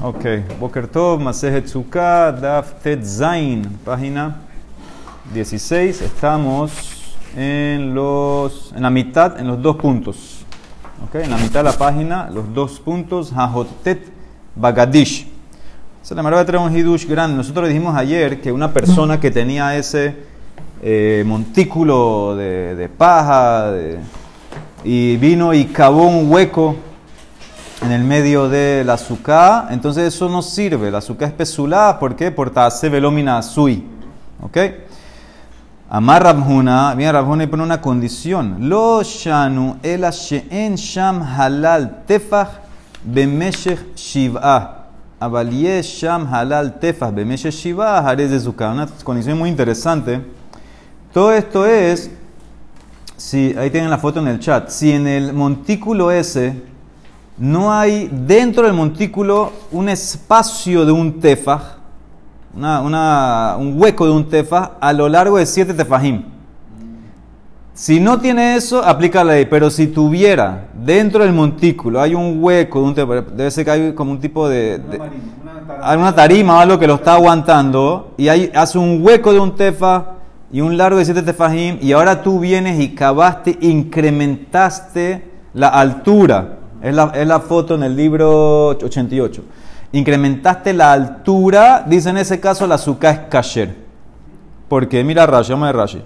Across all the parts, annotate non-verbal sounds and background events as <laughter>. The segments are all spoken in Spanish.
Ok, Boker Tov, Masejet Sukkah, Daf Tet Zain, página 16. Estamos en, los, en la mitad, en los dos puntos. Ok, en la mitad de la página, los dos puntos, Hajotet Bagadish. Se le a traer un hidush grande. Nosotros dijimos ayer que una persona que tenía ese eh, montículo de, de paja y vino y cavó un hueco en el medio de la azúcar, entonces eso no sirve. La azúcar es pesulá, ¿por qué? Por tase velomina sui. ¿Ok? Amar Rabhuna, viene Rabhuna y pone una condición. Lo shanu el she'en sham halal tefach bemeshech shiv'ah. Avalie sham halal tefach bemeshech shiv'ah harez de Una condición muy interesante. Todo esto es, si ahí tienen la foto en el chat, si en el montículo ese no hay dentro del montículo un espacio de un tefaj, un hueco de un tefaj a lo largo de siete tefajim. Si no tiene eso, aplica la ley. Pero si tuviera dentro del montículo, hay un hueco de un tefaj, debe ser que hay como un tipo de. hay una tarima o algo que lo está aguantando, y hay, hace un hueco de un tefaj y un largo de siete tefajim, y ahora tú vienes y cavaste, incrementaste la altura es la, foto en el libro 88. Incrementaste la altura, dice en ese caso la azúcar es kasher. Porque mira Rashi, vamos a ver Rashi.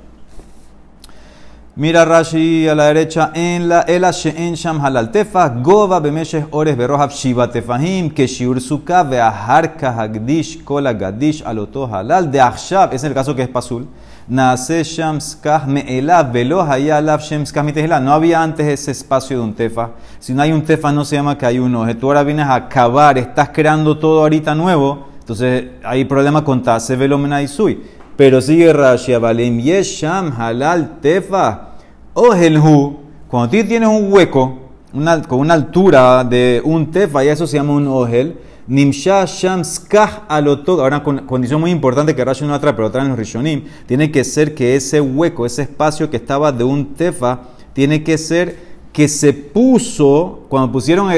Mira Rashi a la derecha en la el en sham halal tefa gova bemeshes ores berohab shiva tefahim que shiur suka veaharka hagdish kola gadish aloto halal de achshab es el caso que es pasul Nace Shamskah Me'elav Velo Hayalav Shemskah Mitehela. No había antes ese espacio de un tefa. Si no hay un tefa, no se llama que hay uno. Tú ahora vienes a acabar, estás creando todo ahorita nuevo. Entonces hay problema con Tase Velo Menaisui. Pero sigue Rashi Abalim Yesham Halal Tefa. O Helhu. Cuando tú tienes un hueco una, con una altura de un tefa, y eso se llama un ohel Nimsha Sham Skah Alotod. Ahora, con condición muy importante que Rashi no atrae, pero trae en los Rishonim. Tiene que ser que ese hueco, ese espacio que estaba de un tefa, tiene que ser que se puso, cuando pusieron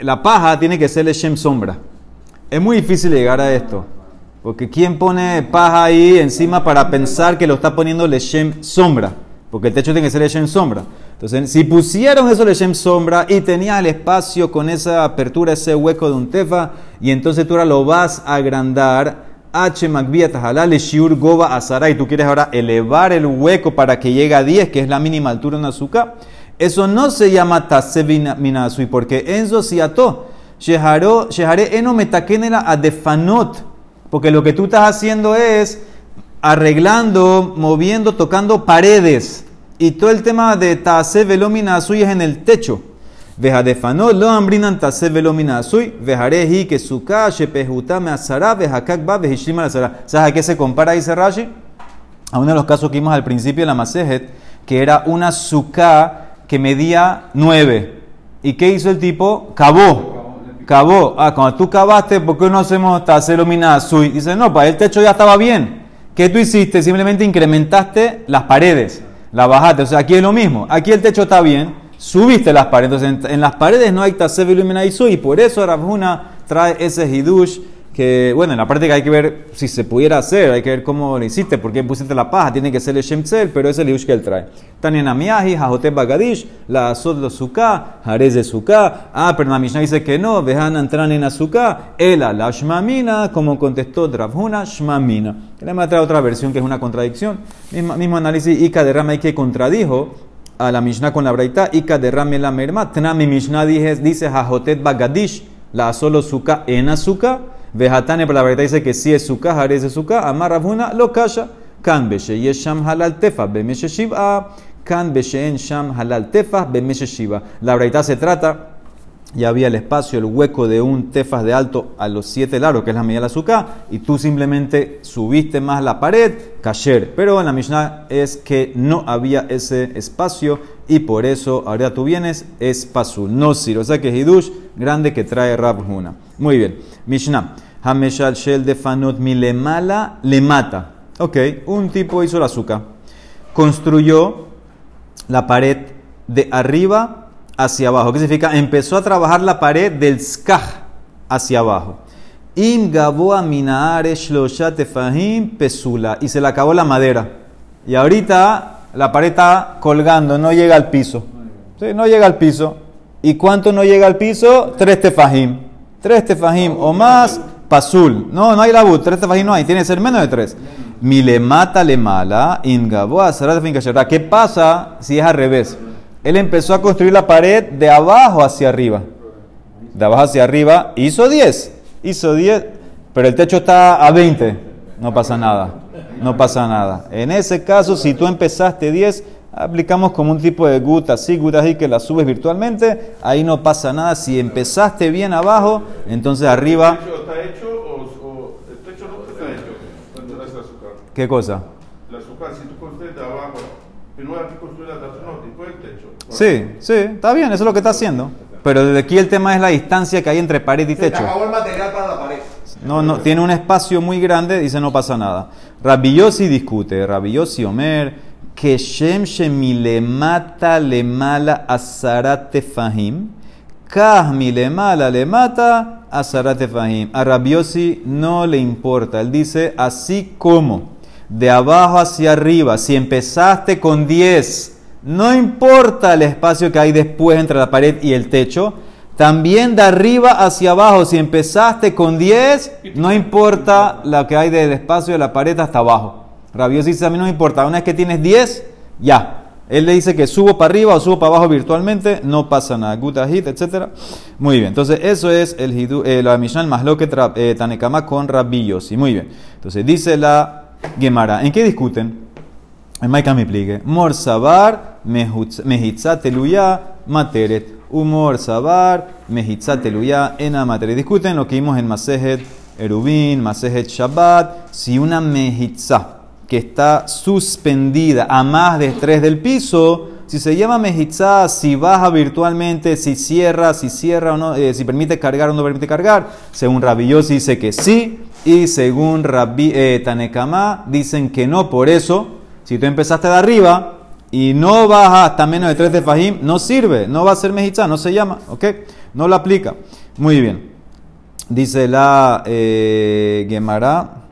la paja, tiene que ser el Shem sombra. Es muy difícil llegar a esto. Porque ¿quién pone paja ahí encima para pensar que lo está poniendo Leshem sombra? Porque el techo tiene que ser Leshem sombra. Entonces, si pusieron eso Leshem sombra y tenías el espacio con esa apertura, ese hueco de un tefa, y entonces tú ahora lo vas a agrandar, H le shiur goba azara, y tú quieres ahora elevar el hueco para que llegue a 10, que es la mínima altura en azúcar, eso no se llama tasevina minasui, porque enzo siato, shehare eno metakenera adefanot, porque lo que tú estás haciendo es arreglando, moviendo, tocando paredes. Y todo el tema de Tase Velomina Azui es en el techo. Veja de Fanot lo ambrinan Tase Velomina Azui, vejareji que su calle pejuta me asará, veja kakba, vejishima. ¿Sabes a qué se compara ahí Rashi? A uno de los casos que vimos al principio de la Masejet, que era una suká que medía 9. ¿Y qué hizo el tipo? Cavó. Cavó. Ah, cuando tú cavaste, ¿por qué no hacemos Tase Velomina Azui? Dice, no, para el techo ya estaba bien. ¿Qué tú hiciste? Simplemente incrementaste las paredes la bajaste. O sea, aquí es lo mismo. Aquí el techo está bien, subiste las paredes. Entonces, en, las paredes no hay tasev iluminaizu y por eso Rabhuna trae ese hidush que, bueno, en la práctica hay que ver si se pudiera hacer, hay que ver cómo lo hiciste, por qué pusiste la paja, tiene que ser el Shemtzel, pero es el hidush que él trae. Tania Amiahi, Jajotep Bagadish, la Azot lo Suká, Jarez de Suká. Ah, pero la Mishnah dice que no, dejan entrar en Azuká, Ela la Shmamina, como contestó Rabhuna, Shmamina. Le trae otra versión que es una contradicción. Mismo, análisis, Ika de Rama que contradijo a la Mishnah con la Braita, Ika de Rame la Merma. Tnami Mishnah dice, dice Bagadish, la solo Suká en Azúcar. Vejatane, pero la verdad dice que si es suka, jare es suka, amar Rabuna, lo kasha. Kan yesham halal tefa, bemeshe shiva. Kan beshe sham halal tefa, bemeshe shiva. La verdad se trata ya había el espacio, el hueco de un tefas de alto a los siete largos, que es la medida del azúcar, y tú simplemente subiste más la pared, kasher. Pero en la Mishnah es que no había ese espacio y por eso ahora tú vienes es pasul, no sir. O sea que hidush grande que trae Rab Muy bien. Mishnah. Hameshal shel de fanot milemala le mata. Ok, un tipo hizo el azúcar. Construyó la pared de arriba hacia abajo. ¿Qué significa? Empezó a trabajar la pared del skaj hacia abajo. Im gaboa tefahim pesula. Y se le acabó la madera. Y ahorita la pared está colgando, no llega al piso. Sí, no llega al piso. ¿Y cuánto no llega al piso? Tres tefahim. Tres tefahim o más, pasul. No, no hay la tres tefahim no hay, tiene que ser menos de tres. Mi le mala, ¿Qué pasa si es al revés? Él empezó a construir la pared de abajo hacia arriba. De abajo hacia arriba, hizo 10. Hizo 10, pero el techo está a 20. No pasa nada. No pasa nada. En ese caso, si tú empezaste 10, aplicamos como un tipo de guta, así, guta así que la subes virtualmente, ahí no pasa nada. Si empezaste bien abajo, entonces arriba. ¿El techo está hecho o, el techo no está hecho? ¿Qué cosa? Azúcar, si tú construyes de abajo, primero hay que construir la no, después el techo. Sí, sí, está bien, eso es lo que está haciendo. Pero desde aquí el tema es la distancia que hay entre pared y techo. Se acabó el material para la pared. No, no, tiene un espacio muy grande, dice no pasa nada. Rabillosi discute, Rabillosi Omer, que Shem Shemile mata le mala a fahim, Kah le mala le mata a fahim. A Rabiosi no le importa, él dice así como de abajo hacia arriba, si empezaste con 10 no importa el espacio que hay después entre la pared y el techo. También de arriba hacia abajo, si empezaste con 10, no importa lo que hay de espacio de la pared hasta abajo. Rabioso dice, a mí no importa. Una vez que tienes 10, ya. Él le dice que subo para arriba o subo para abajo virtualmente, no pasa nada. Guta hit, etc. Muy bien. Entonces, eso es el eh, la Mishnah más lo que eh, Tanekama con Rabillos. muy bien. Entonces, dice la Gemara. ¿En qué discuten? En Maika me pligue. Mor sabar, materet. Humor sabar, teluya, ena materet. Discuten lo que vimos en Masejet Erubin, Masejet Shabbat. Si una mehitza que está suspendida a más de tres del piso, si se llama mejitza, si baja virtualmente, si cierra, si cierra o no, eh, si permite cargar o no permite cargar, según Rabbi dice que sí, y según Rabbi eh, Tanekama dicen que no, por eso si tú empezaste de arriba y no bajas hasta menos de 3 de Fajim, no sirve, no va a ser mejizá, no se llama, ¿ok? No lo aplica. Muy bien. Dice la eh, Gemara,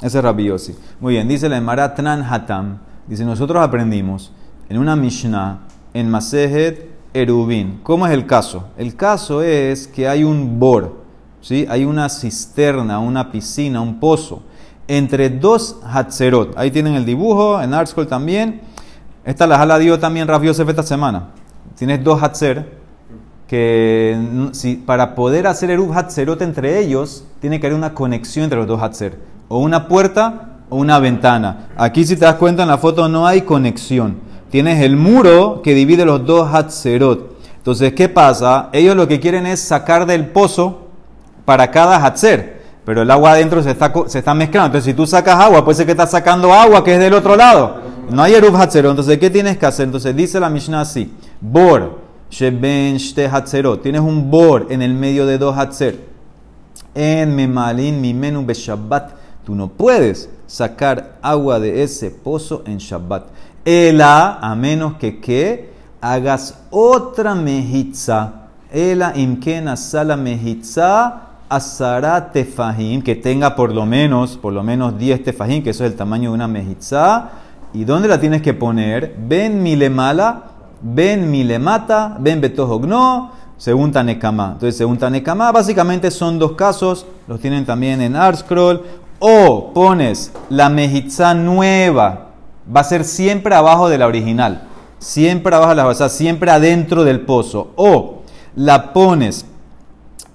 ese es Rabiosi. Muy bien, dice la Gemara Tran Hatam. Dice, nosotros aprendimos en una Mishnah, en Masejet Erubin. ¿Cómo es el caso? El caso es que hay un bor, ¿sí? hay una cisterna, una piscina, un pozo entre dos Hatzerot. Ahí tienen el dibujo, en Artschool también. Esta la jala dio también Rav Yosef esta semana. Tienes dos Hatzer que si, para poder hacer Eruv Hatzerot entre ellos, tiene que haber una conexión entre los dos Hatzer. O una puerta o una ventana. Aquí si te das cuenta en la foto no hay conexión. Tienes el muro que divide los dos Hatzerot. Entonces, ¿qué pasa? Ellos lo que quieren es sacar del pozo para cada Hatzer pero el agua adentro se está, se está mezclando. Entonces, si tú sacas agua, puede ser que estás sacando agua que es del otro lado. No hay Eruv Hatzerot. Entonces, ¿qué tienes que hacer? Entonces, dice la Mishnah así: Bor, Sheben Shte Hatzerot. Tienes un bor en el medio de dos Hatzer. En Memalin Mimenu Shabbat. Tú no puedes sacar agua de ese pozo en Shabbat. Ela, a menos que que hagas otra mejitza. Ela imkena sala mejitza asara tefajim, que tenga por lo menos, por lo menos 10 tefajim, que eso es el tamaño de una mejizá. ¿Y dónde la tienes que poner? Ben milemala, ben milemata, ben betojogno, según Tanekama. Entonces, según Tanekama, básicamente son dos casos, los tienen también en Artscroll. O pones la mejizá nueva, va a ser siempre abajo de la original, siempre abajo de la, o sea, siempre adentro del pozo. O la pones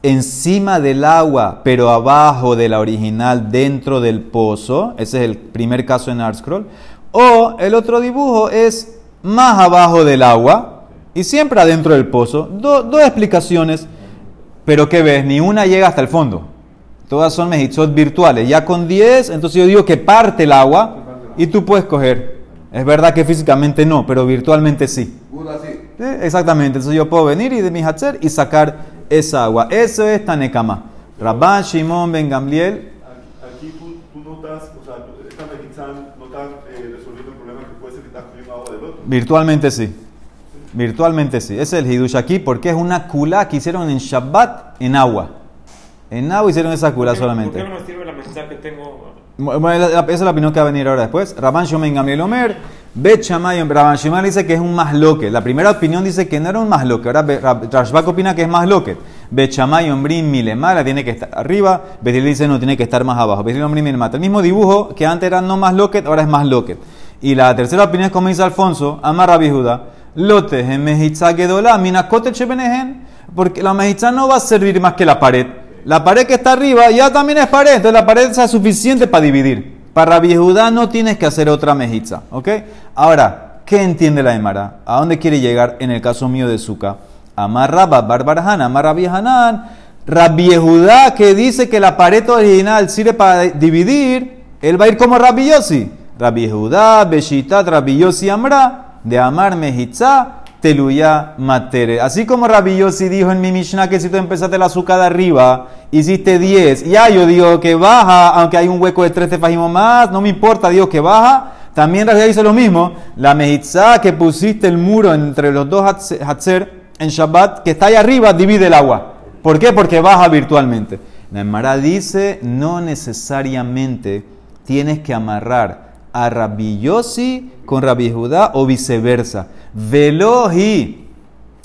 encima del agua, pero abajo de la original dentro del pozo. Ese es el primer caso en ArtScroll. O el otro dibujo es más abajo del agua y siempre adentro del pozo. dos explicaciones, pero que ves, ni una llega hasta el fondo. Todas son mejizot virtuales. Ya con 10, entonces yo digo que parte el agua y tú puedes coger. Es verdad que físicamente no, pero virtualmente sí. exactamente. Entonces yo puedo venir y de mi hatzer y sacar esa agua. Eso es Tanekama. Rabban Shimon Ben Gamliel. Aquí tú, tú notas, o sea, esta mejizán no está eh, resolviendo el problema que puede ser que está cogiendo agua del otro. Virtualmente sí. Virtualmente sí. Ese es el Hidush aquí porque es una kula que hicieron en Shabbat en agua. En Nahu hicieron esa cura ¿Por qué- solamente. ¿Por qué no me sirve la que tengo? Bueno, esa es la opinión que va a venir ahora después. Rabban Shomen Gamliel Omer, Bet Shammai, Rabban Shimon dice que es un masloque. La primera opinión dice que no era un masloque. Ahora Rashbak opina que es masloque. Bet Shammai, Ombrim, Milemala, tiene que estar arriba. Betil dice no, tiene que estar más abajo. Betil, Ombrim. El mismo dibujo que antes era no masloque, ahora es masloque. Y la tercera opinión es como dice Alfonso, Amar Judá, Lote, en Gedola, Minakote Chebenehen, porque la Mejitza no va a servir más que la pared. La pared que está arriba ya también es pared, entonces la pared es suficiente para dividir. Para Rabbi no tienes que hacer otra mejitza, ¿ok? Ahora, ¿qué entiende la Emara? ¿A dónde quiere llegar en el caso mío de Zuka? Amar Rabba, Barbarhan, Amar Rabbi Hanan, Rabbi Judá que dice que la pared original sirve para dividir, él va a ir como Rabbi Yossi. Rabbi Judá, Rabbi Yossi Amra, de Amar Mejitza, Teluya Matere. Así como Rabbi Yossi dijo en mi Mishnah que si tú empezaste la azúcar de arriba, hiciste 10, ya yo digo que baja, aunque hay un hueco de 3 tefajimos más, no me importa, digo que baja. También Rabbi dice lo mismo, la Mejitza que pusiste el muro entre los dos hatze- Hatzer en Shabbat, que está ahí arriba, divide el agua. ¿Por qué? Porque baja virtualmente. La Emara dice, no necesariamente tienes que amarrar a Rabbi Yossi con Rabbi Judá o viceversa. Veloji,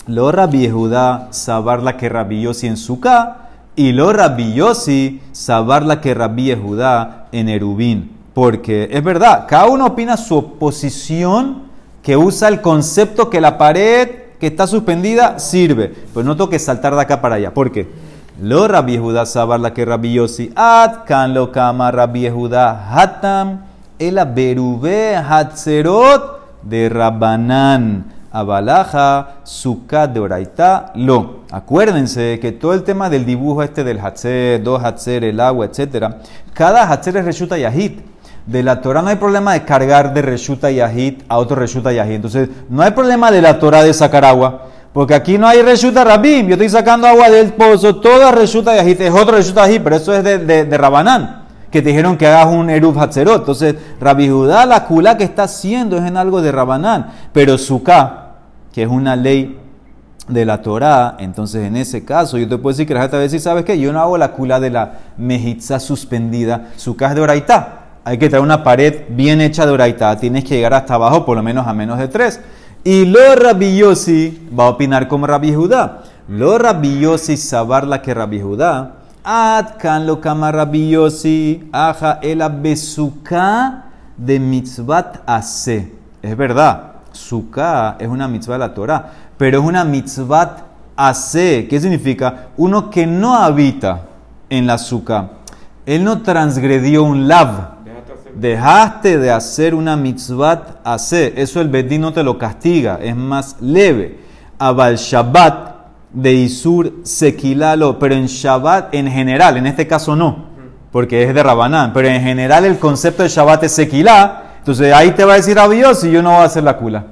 lo Rabbi Judá sabarla que Rabbi Yossi en Sukkah y lo Rabbi Yossi sabarla que Rabbi Judá en Erubín. Porque es verdad, cada uno opina su oposición que usa el concepto que la pared que está suspendida sirve. Pero no tengo que saltar de acá para allá. ¿Por qué? Lo Rabbi Judá sabarla que Rabbi Yossi ad kan lo kama Rabbi Judá hatam el berube hatzerot de Rabbanán abalaja sukkah de oraita lo. Acuérdense que todo el tema del dibujo este del hatzer, dos hatzer, el agua, etcétera, cada hatzer es reshuta yahid. De la Torah no hay problema de cargar de reshuta yahid a otro reshuta yahid. Entonces, no hay problema de la Torah de sacar agua. Porque aquí no hay reshuta rabim. Yo estoy sacando agua del pozo. Toda reshuta yahid es otro reshuta yahid, pero eso es de, de, de Rabanán. Que te dijeron que hagas un eruv hatzerot. Entonces, Rabbi Judá, la kula que está haciendo es en algo de Rabanán. Pero suká, que es una ley de la Torah, entonces en ese caso yo te puedo decir que la a decir, ¿sabes qué? Yo no hago la kula de la mejitza suspendida, suká es de oraitá. Hay que traer una pared bien hecha de oraitá, tienes que llegar hasta abajo por lo menos a menos de tres. Y lo Rabbi Yossi va a opinar como Rabbi Judá. Lo Rabbi Yossi sabar la que Rabbi Judá. Ad kan lo Yossi, aja el besuká de mitzvat ase. Es verdad, suká es una mitzvah de la Torah, pero es una mitzvat ase. ¿Qué significa? Uno que no habita en la suká. Él no transgredió un lav. Dejaste de hacer una mitzvat hacer. Eso el Bedín no te lo castiga, es más leve. Abal Shabbat de Isur Sekilalo, pero en Shabbat en general, en este caso no, porque es de Rabanán, pero en general el concepto de Shabbat es Sekilá, entonces ahí te va a decir Dios y yo no voy a hacer la kula.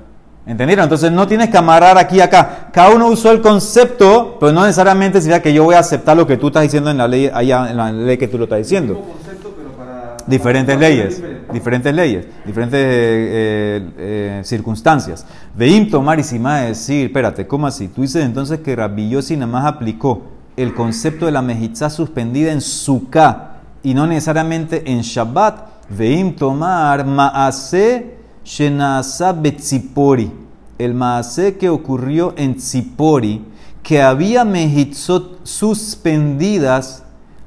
¿Entendieron? Entonces no tienes que amarrar aquí y acá. Cada uno usó el concepto, pero no necesariamente significa que yo voy a aceptar lo que tú estás diciendo en la ley, allá en la ley que tú lo estás diciendo concepto, pero para... diferentes para- leyes, diferente. Diferentes leyes, diferentes eh, eh, circunstancias. Veim tomar y si más decir, espérate, ¿cómo así? Tú dices entonces que Rabbi Yossi nada más aplicó el concepto de la mejizá suspendida en Sukkah y no necesariamente en Shabbat. Veim tomar maase shenasa betzipori. El maase que ocurrió en Tzipori, que había mejitzot suspendidas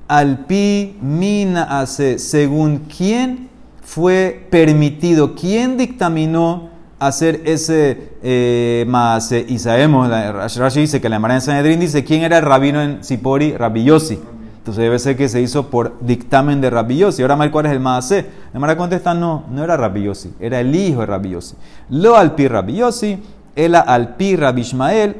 al pi mina según quién fue permitido, quién dictaminó hacer ese eh, maase. Y sabemos, Rashi dice que la Emara en Sanedrín dice quién era el rabino en Sipori, Rabbi Yossi. Entonces debe ser que se hizo por dictamen de Rabbi Yossi. Ahora, Mar, ¿cuál es el maase? La Emara contesta, no, no era Rabbi Yossi, era el hijo de Rabbi Yossi. Lo al pi Rabbi Yossi, el al pi Rabbi Ishmael,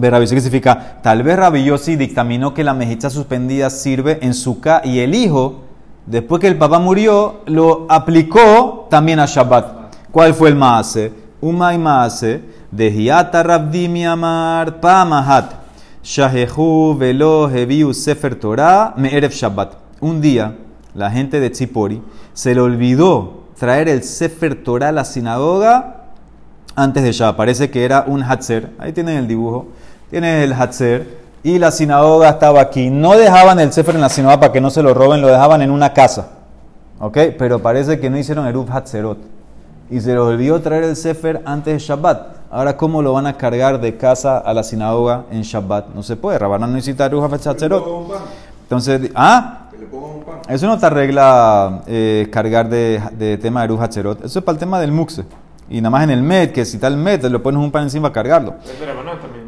¿qué significa? Tal vez Rabbi Yossi dictaminó que la mejita suspendida sirve en Sukkah y el hijo, después que el papá murió, lo aplicó también a Shabbat. ¿Cuál fue el maase? Umay maase de Hiata Rabdimi Amar Pamahat Shahehu Velo Heviu Sefer Torah Me'erev Shabbat. Un día, la gente de Tzipori se le olvidó traer el Sefer Torah a la sinagoga antes de Shabbat. Parece que era un Hatzer. Ahí tienen el dibujo. Tienes el Hatzer. Y la sinagoga estaba aquí. No dejaban el Sefer en la sinagoga para que no se lo roben, lo dejaban en una casa. ¿Ok? Pero parece que no hicieron Eruv Hatzerot. Y se les olvidó traer el Sefer antes de Shabbat. Ahora, ¿cómo lo van a cargar de casa a la sinagoga en Shabbat? No se puede. Rabanán no necesita Eruv Hatzerot. Entonces, ¿ah? Que le pongan un pan. Eso no te arregla eh, cargar de, de tema de Eruv Hatzerot. Eso es para el tema del Muxe. Y nada más en el Met, que si está el Met, le pones un pan encima a cargarlo. Es de Rabanán también.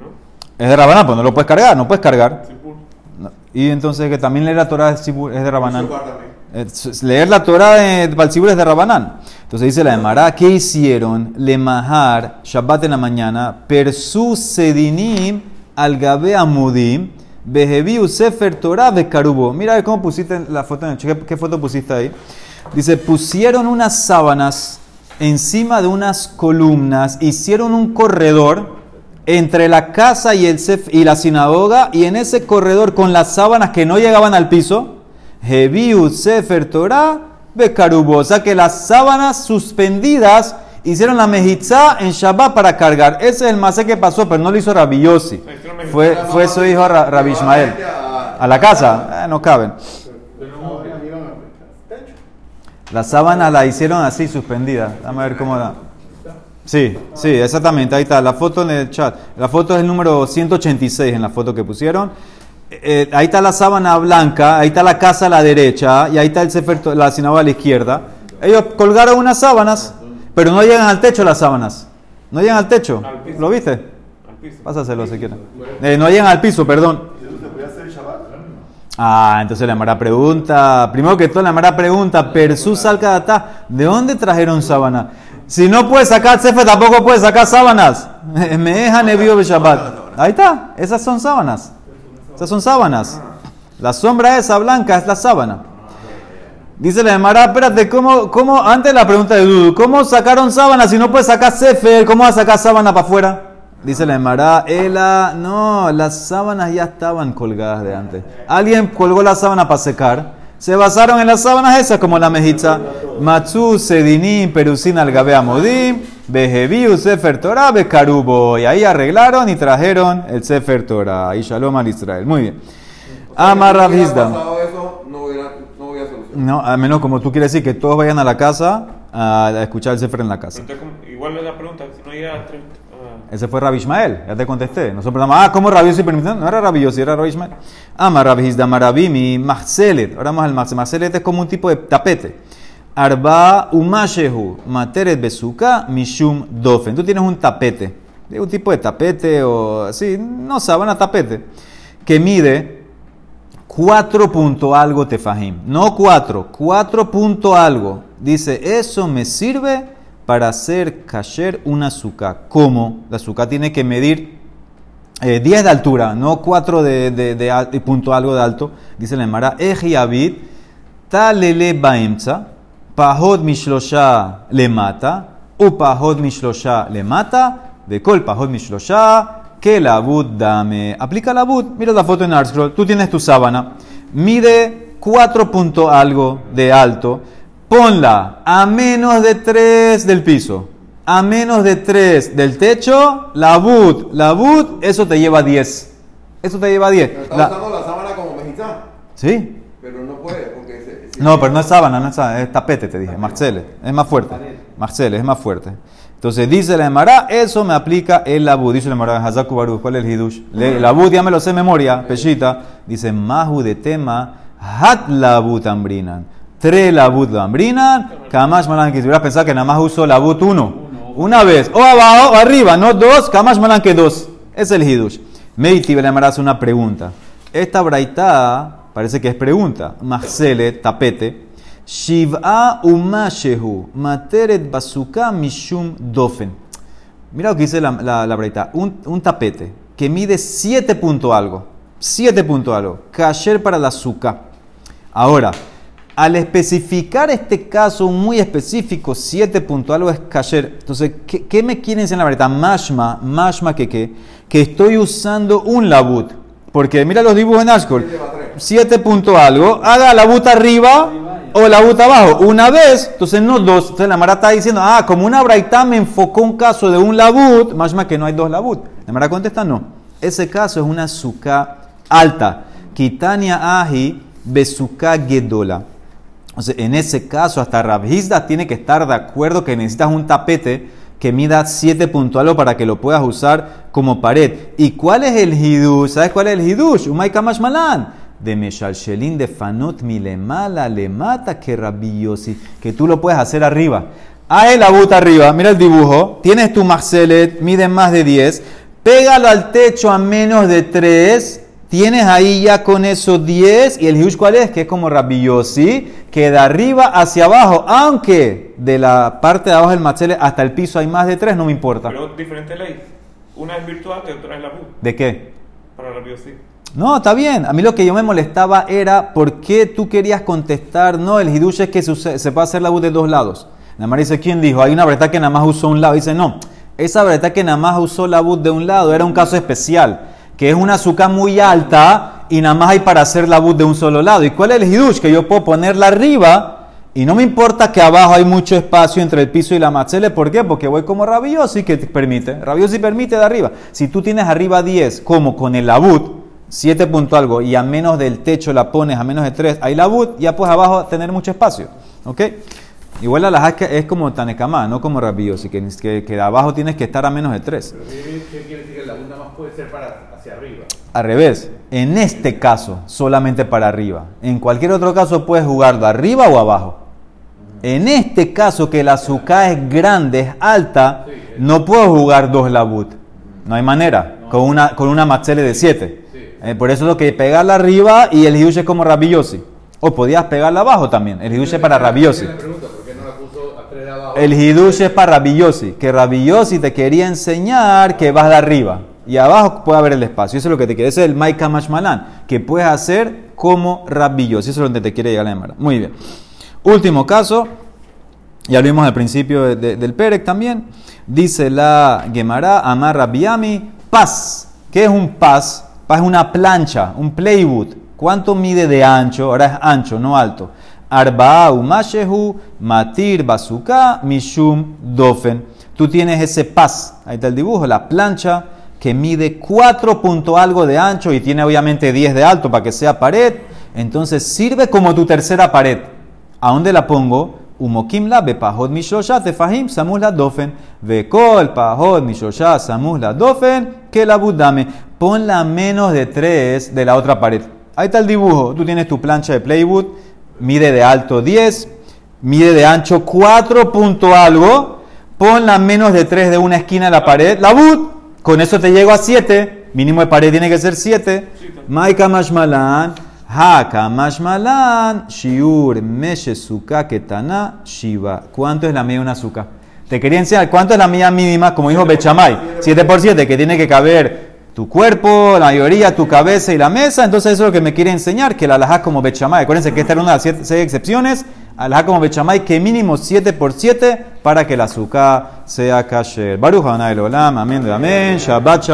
Es de Rabanán, pues no lo puedes cargar, no puedes cargar. Sipur. No. Y entonces que también leer la Torah es, sibur- es de Rabanán. Eh, Leer la Torah de Balsibur es de Rabanán. Entonces dice la Emara, ¿qué hicieron? Le mahar, Shabbat en la mañana, persu sedinim al gabe amudim, behebiu sefer Torah bekarubo. Mira cómo pusiste la foto en el ¿Qué, qué foto pusiste ahí? Dice, pusieron unas sábanas encima de unas columnas, hicieron un corredor entre la casa y, el sef- y la sinagoga, y en ese corredor con las sábanas que no llegaban al piso, Hebiu Sefer Torah Bekarubo. O sea que las sábanas suspendidas hicieron la mejizá en Shabbat para cargar. Ese es el masé que pasó, pero no lo hizo Rabbi Yossi. Fue, fue su hijo Ra- Rabbi Ismael. A la casa, eh, no caben. Las sábanas la hicieron así, suspendida. Dame a ver cómo da. Sí, sí, exactamente. Ahí está. La foto en el chat. La foto es el número 186 en la foto que pusieron. Eh, eh, ahí está la sábana blanca, ahí está la casa a la derecha y ahí está el sefer, la sinagoga a la izquierda. Ellos colgaron unas sábanas, pero no llegan al techo las sábanas. No llegan al techo. ¿Lo viste? Al piso. Pásaselo si quieren. Eh, no llegan al piso, perdón. ¿Y eso se puede hacer en Shabbat? Ah, entonces la Mara pregunta, primero que todo la Mara pregunta, Persú Salcadata, ¿de dónde trajeron sábana? Si no puede sacar cefe, tampoco puede sacar sábanas. <laughs> Me deja nevio de Shabbat. Ahí está, esas son sábanas. Esas son sábanas. La sombra esa blanca es la sábana. Dice la Mara, espérate, ¿cómo, cómo, antes la pregunta de Dudu, ¿cómo sacaron sábanas si no puede sacar cefe? ¿Cómo va a sacar sábana para afuera? Dice la Emara, Ela, no, las sábanas ya estaban colgadas de antes. Alguien colgó la sábana para secar. Se basaron en las sábanas esas, como la mejiza. Matsu, Sedinim, Perusina, Algabe, Amodim, Bejeviu, Sefer Torah, Becarubo. Y ahí arreglaron y trajeron el Sefer Torah. Y Shalom al Israel. Muy bien. Amar no, a menos como tú quieres decir que todos vayan a la casa a escuchar el Sefer en la casa. Entonces, igual es la pregunta, si no llega a 30. Ese fue Rabbi Ismael, ya te contesté. Nosotros pensamos, ah, ¿cómo Rabbi Yossi permitió? No era Rabbi era Rabbi Ismael. Ama Rabbi Hizda Marabimi, Mahselet. Ahora vamos al Mahselet. Mahselet es como un tipo de tapete. Arba umashehu, materet besuka, mishum dofen. Tú tienes un tapete, un tipo de tapete o así, no sábana, tapete, que mide 4 punto algo tefajim. No 4, 4 punto algo. Dice, eso me sirve para hacer kasher una azúcar. ¿Cómo? La azúcar tiene que medir eh, 10 de altura, no 4 de, punto algo de alto. Dice la Emara, Eji Abid, Talele Baemza, Pahod Mishlosha le mata, U Pahod Mishlosha le mata, de Kol Pahod Mishlosha, que la Bud dame. Aplica la Bud, mira la foto en Artscroll, tú tienes tu sábana, mide 4 punto algo de alto, ponla a menos de 3 del piso, a menos de 3 del techo, la Bud, la Bud, eso te lleva 10. Eso te lleva 10. Pero está La- usando la sábana como mejizá, ¿Sí? pero no puede porque se, se- No, pero no es sábana, no es sábana, es tapete, te dije. Marcele, es más fuerte. Marcele, es más fuerte. Entonces dice la Emara, eso me aplica el labud. Dice la Emara, Hazaku Baruch, ¿cuál es el hidush? El labud ya me lo sé memoria, peshita. Dice, mahu de tema, hat labud ambrinan. Tre labud ambrinan, kamash malan que hubieras pensado que nada más uso labud uno. Una vez, o abajo o arriba, no dos, kamash malan que dos. Es el hidush. Meiti Emara hace una pregunta. Esta braita parece que es pregunta. Mahsele, tapete. Shiv'a umashehu materet basuka mishum dofen. Mira lo que dice la, la, la. Un, un tapete que mide 7 punto algo. 7 punto algo. Kasher para la azúcar. Ahora, al especificar este caso muy específico, 7 punto algo es kasher. Entonces, ¿qué, qué me quieren decir en la braita? Mashma, mashma que qué? Que estoy usando un labut. Porque mira los dibujos en Ashkol. 7 punto algo. Haga la buta arriba o la buta abajo. Una vez, entonces no dos. Entonces la Mara está diciendo, ah, como una braita me enfocó un caso de un labut, más que no hay dos labut. La Mara contesta, no. Ese caso es una suka alta. Kitania ahi besuka gedola. En ese caso, hasta Rabhizda tiene que estar de acuerdo que necesitas un tapete que mida 7 puntuales para que lo puedas usar como pared. ¿Y cuál es el hidush? ¿Sabes cuál es el hidush? Umay kamash malan. De Meshalshelin de Fanot Milemala le mata que rabiosi. Que tú lo puedes hacer arriba. Haz la buta arriba, mira el dibujo. Tienes tu Marcelet, mide más de 10. Pégalo al techo a menos de 3 Tienes ahí ya con eso 10 y el hidush cuál es? Que es como rabillosi, que de arriba hacia abajo, aunque de la parte de abajo del machele hasta el piso hay más de 3, no me importa. Pero diferente ley. Una es virtual y otra es la bu. ¿De qué? Para la biosí. No, está bien. A mí lo que yo me molestaba era por qué tú querías contestar, no, el hidush es que se, puede hacer la bu de dos lados. Nada más dice, ¿quién dijo? Hay una verdad que nada más usó un lado. Dice, no, esa verdad que nada más usó la bu de un lado era un caso especial que es una azúcar muy alta y nada más hay para hacer la bus de un solo lado. ¿Y cuál es el hidush? Que yo puedo ponerla arriba y no me importa que abajo hay mucho espacio entre el piso y la machele. ¿Por qué? Porque voy como rabiosi que te permite. Rabiosi permite de arriba. Si tú tienes arriba 10, como con el labut, 7 punto algo, y a menos del techo la pones a menos de 3, hay labut, ya pues abajo tener mucho espacio. ¿Ok? Igual la laja es como Tanekama, no como rabiosi, que, que, que abajo tienes que estar a menos de 3. Pero ¿qué quiere decir que la más puede ser para hacia arriba? Al revés, en este caso solamente para arriba. En cualquier otro caso puedes jugarlo arriba o abajo. En este caso que la azúcar es grande, es alta, no puedo jugar dos labut. No hay manera, con una, con una machele de 7. Eh, por eso es lo que pegarla arriba y el hidush es como rabiosi. O podías pegarla abajo también. El hidush es para rabiosi. El hidush es para rabiosi. Que rabiosi te quería enseñar que vas de arriba. Y abajo puede haber el espacio. Eso es lo que te quiere. Ese es el Maika Mashmalan. Que puedes hacer como rabiosi. Eso es donde te quiere llegar la llamada. Muy bien. Último caso. Ya lo vimos al principio de- de- del Perec también. Dice la Gemara, Amar Rabiami, paz. ¿Qué es un paz? Paz es una plancha, un playwood. ¿Cuánto mide de ancho? Ahora es ancho, no alto. Arba'a umashehu, matir basuka, mishum dofen. Tú tienes ese paz, ahí está el dibujo, la plancha que mide 4 punto algo de ancho y tiene obviamente 10 de alto para que sea pared. Entonces sirve como tu tercera pared. ¿A dónde la pongo? Umokim la bepahod mishosha tefahim samus la dofen. Vekol pahod mishosha samus la dofen que la budame. Ponla menos de 3 de la otra pared. Ahí está el dibujo. Tú tienes tu plancha de playwood. Mide de alto 10. Mide de ancho 4 punto algo. Ponla menos de 3 de una esquina de la pared. La bud. Con eso te llego a 7. Mínimo de pared tiene que ser 7. Maika mashmalan. Haka mashmalan. Shiur meshesuka ketana shiva. ¿Cuánto es la media de una azúcar? Te quería enseñar cuánto es la medida mínima, como dijo Bechamay. 7 por 7, que tiene que caber tu cuerpo, la mayoría, tu cabeza y la mesa. Entonces eso es lo que me quiere enseñar, que la alajá como Bechamay. Acuérdense que esta era una de las siete- seis excepciones. Alajá como Bechamay, que mínimo 7 por 7 para que el azúcar sea kasher. Baruch Hanay Olam, amén, de amén. Shabbat shalom.